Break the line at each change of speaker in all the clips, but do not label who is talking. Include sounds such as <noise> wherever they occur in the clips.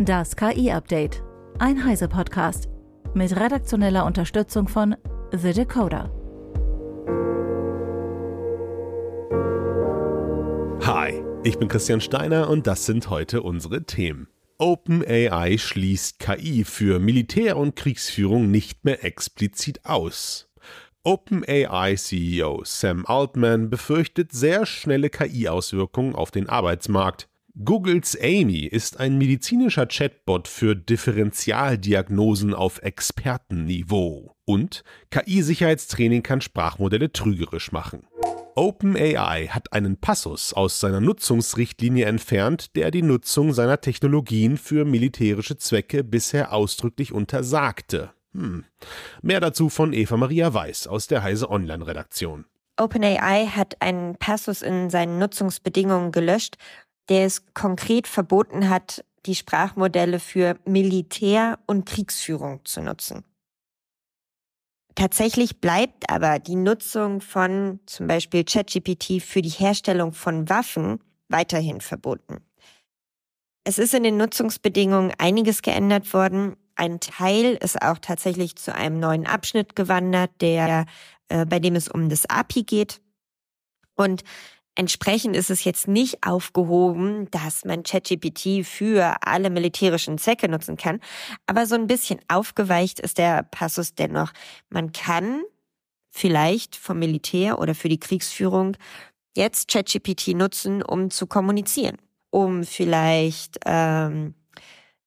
Das KI-Update. Ein Heise-Podcast. Mit redaktioneller Unterstützung von The Decoder.
Hi, ich bin Christian Steiner und das sind heute unsere Themen. OpenAI schließt KI für Militär- und Kriegsführung nicht mehr explizit aus. OpenAI-CEO Sam Altman befürchtet sehr schnelle KI-Auswirkungen auf den Arbeitsmarkt. Googles Amy ist ein medizinischer Chatbot für Differentialdiagnosen auf Expertenniveau. Und KI-Sicherheitstraining kann Sprachmodelle trügerisch machen. OpenAI hat einen Passus aus seiner Nutzungsrichtlinie entfernt, der die Nutzung seiner Technologien für militärische Zwecke bisher ausdrücklich untersagte. Hm. Mehr dazu von Eva Maria Weiß aus der Heise Online Redaktion.
OpenAI hat einen Passus in seinen Nutzungsbedingungen gelöscht, der es konkret verboten hat, die Sprachmodelle für Militär- und Kriegsführung zu nutzen. Tatsächlich bleibt aber die Nutzung von zum Beispiel ChatGPT für die Herstellung von Waffen weiterhin verboten. Es ist in den Nutzungsbedingungen einiges geändert worden. Ein Teil ist auch tatsächlich zu einem neuen Abschnitt gewandert, der, äh, bei dem es um das API geht. Und Entsprechend ist es jetzt nicht aufgehoben, dass man ChatGPT für alle militärischen Zwecke nutzen kann. Aber so ein bisschen aufgeweicht ist der Passus dennoch. Man kann vielleicht vom Militär oder für die Kriegsführung jetzt ChatGPT nutzen, um zu kommunizieren, um vielleicht ähm,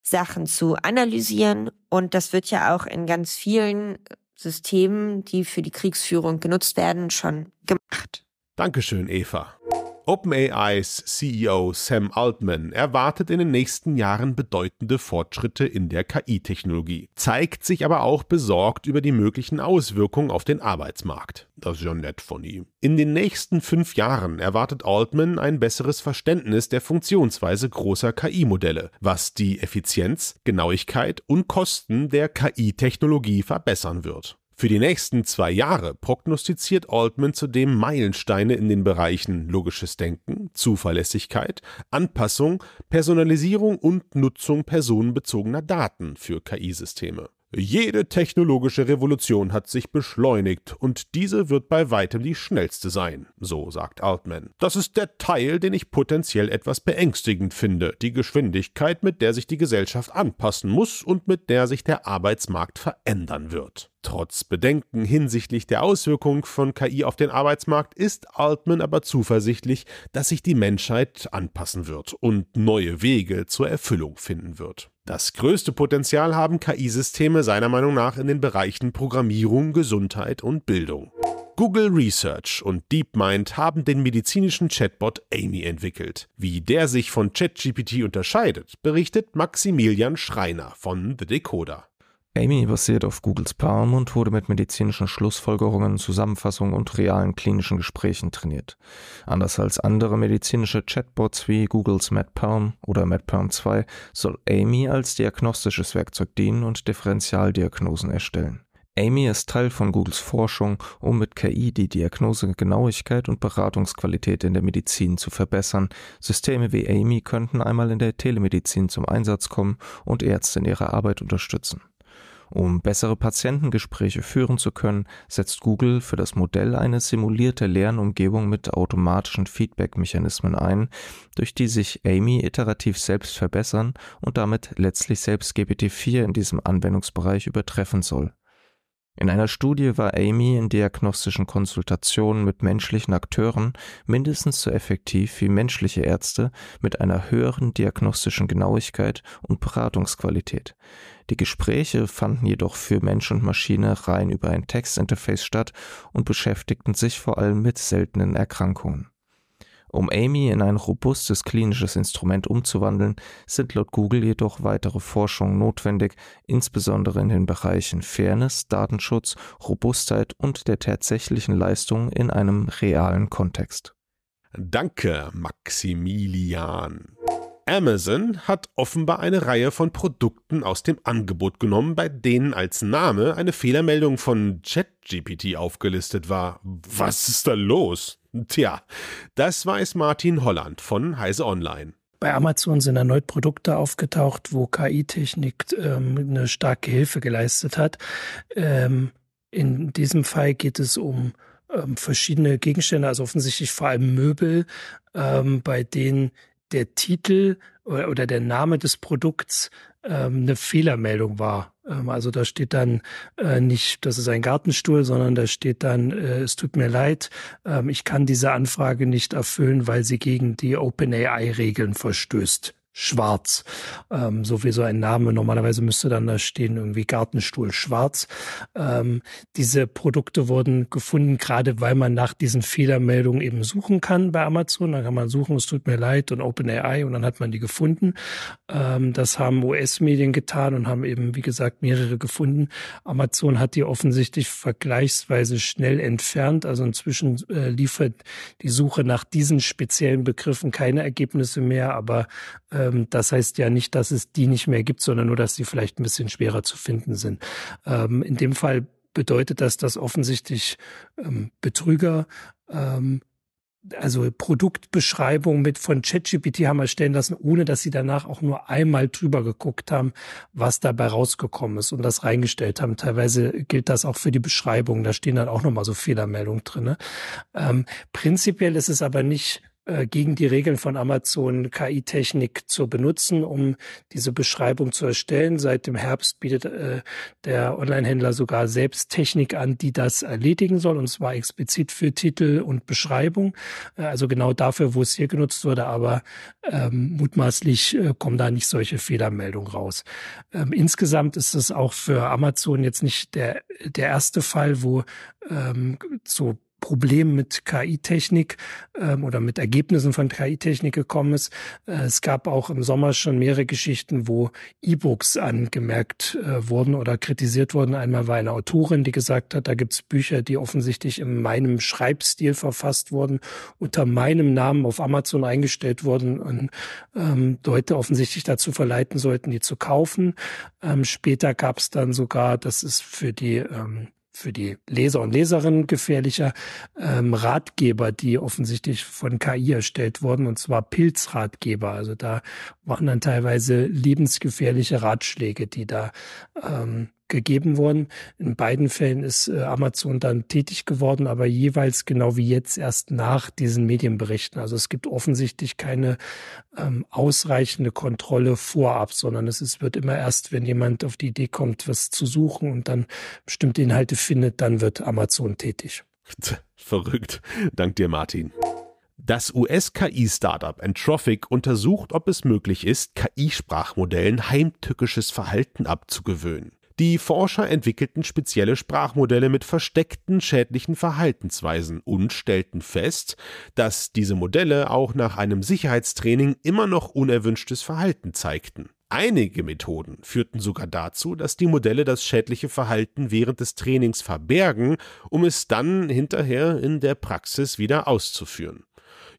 Sachen zu analysieren. Und das wird ja auch in ganz vielen Systemen, die für die Kriegsführung genutzt werden, schon gemacht.
Dankeschön, Eva. OpenAIs CEO Sam Altman erwartet in den nächsten Jahren bedeutende Fortschritte in der KI-Technologie, zeigt sich aber auch besorgt über die möglichen Auswirkungen auf den Arbeitsmarkt. Das ist ja nett von ihm. In den nächsten fünf Jahren erwartet Altman ein besseres Verständnis der Funktionsweise großer KI-Modelle, was die Effizienz, Genauigkeit und Kosten der KI-Technologie verbessern wird. Für die nächsten zwei Jahre prognostiziert Altman zudem Meilensteine in den Bereichen logisches Denken, Zuverlässigkeit, Anpassung, Personalisierung und Nutzung personenbezogener Daten für KI-Systeme. Jede technologische Revolution hat sich beschleunigt und diese wird bei weitem die schnellste sein, so sagt Altman. Das ist der Teil, den ich potenziell etwas beängstigend finde, die Geschwindigkeit, mit der sich die Gesellschaft anpassen muss und mit der sich der Arbeitsmarkt verändern wird. Trotz Bedenken hinsichtlich der Auswirkungen von KI auf den Arbeitsmarkt ist Altman aber zuversichtlich, dass sich die Menschheit anpassen wird und neue Wege zur Erfüllung finden wird. Das größte Potenzial haben KI-Systeme seiner Meinung nach in den Bereichen Programmierung, Gesundheit und Bildung. Google Research und DeepMind haben den medizinischen Chatbot Amy entwickelt. Wie der sich von ChatGPT unterscheidet, berichtet Maximilian Schreiner von The Decoder.
Amy basiert auf Googles Palm und wurde mit medizinischen Schlussfolgerungen, Zusammenfassungen und realen klinischen Gesprächen trainiert. Anders als andere medizinische Chatbots wie Googles MedPalm oder MedPalm 2 soll Amy als diagnostisches Werkzeug dienen und Differentialdiagnosen erstellen. Amy ist Teil von Googles Forschung, um mit KI die Diagnosegenauigkeit und Beratungsqualität in der Medizin zu verbessern. Systeme wie Amy könnten einmal in der Telemedizin zum Einsatz kommen und Ärzte in ihrer Arbeit unterstützen. Um bessere Patientengespräche führen zu können, setzt Google für das Modell eine simulierte Lernumgebung mit automatischen Feedback-Mechanismen ein, durch die sich Amy iterativ selbst verbessern und damit letztlich selbst GPT-4 in diesem Anwendungsbereich übertreffen soll. In einer Studie war Amy in diagnostischen Konsultationen mit menschlichen Akteuren mindestens so effektiv wie menschliche Ärzte mit einer höheren diagnostischen Genauigkeit und Beratungsqualität. Die Gespräche fanden jedoch für Mensch und Maschine rein über ein Textinterface statt und beschäftigten sich vor allem mit seltenen Erkrankungen. Um Amy in ein robustes klinisches Instrument umzuwandeln, sind laut Google jedoch weitere Forschungen notwendig, insbesondere in den Bereichen Fairness, Datenschutz, Robustheit und der tatsächlichen Leistung in einem realen Kontext.
Danke, Maximilian. Amazon hat offenbar eine Reihe von Produkten aus dem Angebot genommen, bei denen als Name eine Fehlermeldung von ChatGPT aufgelistet war. Was ist da los? Tja, das weiß Martin Holland von Heise Online.
Bei Amazon sind erneut Produkte aufgetaucht, wo KI-Technik ähm, eine starke Hilfe geleistet hat. Ähm, in diesem Fall geht es um ähm, verschiedene Gegenstände, also offensichtlich vor allem Möbel, ähm, bei denen der Titel oder, der Name des Produkts ähm, eine Fehlermeldung war. Ähm, also da steht dann äh, nicht, das ist ein Gartenstuhl, sondern da steht dann, äh, es tut mir leid, ähm, ich kann diese Anfrage nicht erfüllen, weil sie gegen die OpenAI-Regeln verstößt schwarz. Ähm, so wie so ein Name. Normalerweise müsste dann da stehen irgendwie Gartenstuhl schwarz. Ähm, diese Produkte wurden gefunden, gerade weil man nach diesen Fehlermeldungen eben suchen kann bei Amazon. Da kann man suchen, es tut mir leid und OpenAI und dann hat man die gefunden. Ähm, das haben US-Medien getan und haben eben, wie gesagt, mehrere gefunden. Amazon hat die offensichtlich vergleichsweise schnell entfernt. Also inzwischen äh, liefert die Suche nach diesen speziellen Begriffen keine Ergebnisse mehr, aber äh, ähm, das heißt ja nicht, dass es die nicht mehr gibt, sondern nur, dass sie vielleicht ein bisschen schwerer zu finden sind. Ähm, in dem Fall bedeutet das, dass offensichtlich ähm, Betrüger ähm, also Produktbeschreibung mit von ChatGPT haben erstellen lassen, ohne dass sie danach auch nur einmal drüber geguckt haben, was dabei rausgekommen ist und das reingestellt haben. Teilweise gilt das auch für die Beschreibung. Da stehen dann auch nochmal so Fehlermeldungen drin. Ähm, prinzipiell ist es aber nicht äh, gegen die Regeln von Amazon KI-Technik zu benutzen, um diese Beschreibung zu erstellen. Seit dem Herbst bietet äh, der Online-Händler sogar selbst Technik an, die das erledigen soll, und zwar explizit für Titel und Beschreibung. Äh, also genau dafür, wo es hier genutzt wurde, aber ähm, mutmaßlich äh, kommen da nicht solche Fehlermeldungen raus. Ähm, insgesamt ist es auch für Amazon jetzt nicht der, der erste Fall, wo ähm, so Problem mit KI-Technik ähm, oder mit Ergebnissen von KI-Technik gekommen ist. Äh, es gab auch im Sommer schon mehrere Geschichten, wo E-Books angemerkt äh, wurden oder kritisiert wurden. Einmal war eine Autorin, die gesagt hat, da gibt's Bücher, die offensichtlich in meinem Schreibstil verfasst wurden, unter meinem Namen auf Amazon eingestellt wurden und ähm, Leute offensichtlich dazu verleiten sollten, die zu kaufen. Ähm, später gab's dann sogar, das ist für die ähm, für die Leser und Leserinnen gefährlicher ähm, Ratgeber, die offensichtlich von KI erstellt wurden, und zwar Pilzratgeber. Also da waren dann teilweise lebensgefährliche Ratschläge, die da ähm, gegeben worden. In beiden Fällen ist äh, Amazon dann tätig geworden, aber jeweils genau wie jetzt erst nach diesen Medienberichten. Also es gibt offensichtlich keine ähm, ausreichende Kontrolle vorab, sondern es ist, wird immer erst, wenn jemand auf die Idee kommt, was zu suchen und dann bestimmte Inhalte findet, dann wird Amazon tätig. <laughs>
Verrückt. Dank dir, Martin. Das US-KI-Startup Entrophic untersucht, ob es möglich ist, KI-Sprachmodellen heimtückisches Verhalten abzugewöhnen. Die Forscher entwickelten spezielle Sprachmodelle mit versteckten schädlichen Verhaltensweisen und stellten fest, dass diese Modelle auch nach einem Sicherheitstraining immer noch unerwünschtes Verhalten zeigten. Einige Methoden führten sogar dazu, dass die Modelle das schädliche Verhalten während des Trainings verbergen, um es dann hinterher in der Praxis wieder auszuführen.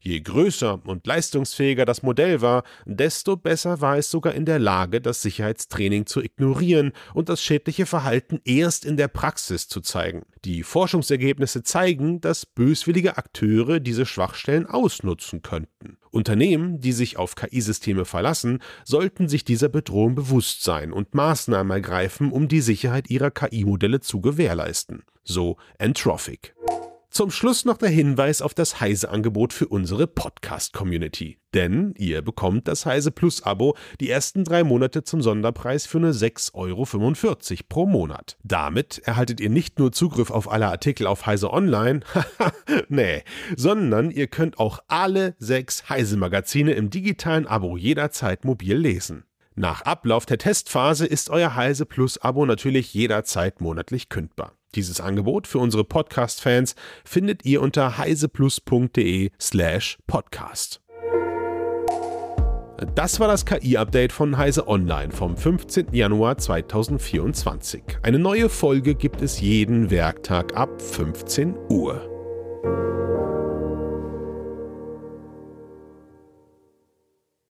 Je größer und leistungsfähiger das Modell war, desto besser war es sogar in der Lage, das Sicherheitstraining zu ignorieren und das schädliche Verhalten erst in der Praxis zu zeigen. Die Forschungsergebnisse zeigen, dass böswillige Akteure diese Schwachstellen ausnutzen könnten. Unternehmen, die sich auf KI-Systeme verlassen, sollten sich dieser Bedrohung bewusst sein und Maßnahmen ergreifen, um die Sicherheit ihrer KI-Modelle zu gewährleisten. So Entrophic. Zum Schluss noch der Hinweis auf das Heise-Angebot für unsere Podcast-Community. Denn ihr bekommt das Heise Plus-Abo die ersten drei Monate zum Sonderpreis für nur 6,45 Euro pro Monat. Damit erhaltet ihr nicht nur Zugriff auf alle Artikel auf Heise Online, <laughs> nee, sondern ihr könnt auch alle sechs Heise-Magazine im digitalen Abo jederzeit mobil lesen. Nach Ablauf der Testphase ist euer Heise Plus-Abo natürlich jederzeit monatlich kündbar. Dieses Angebot für unsere Podcast-Fans findet ihr unter heiseplus.de slash podcast. Das war das KI-Update von Heise Online vom 15. Januar 2024. Eine neue Folge gibt es jeden Werktag ab 15 Uhr.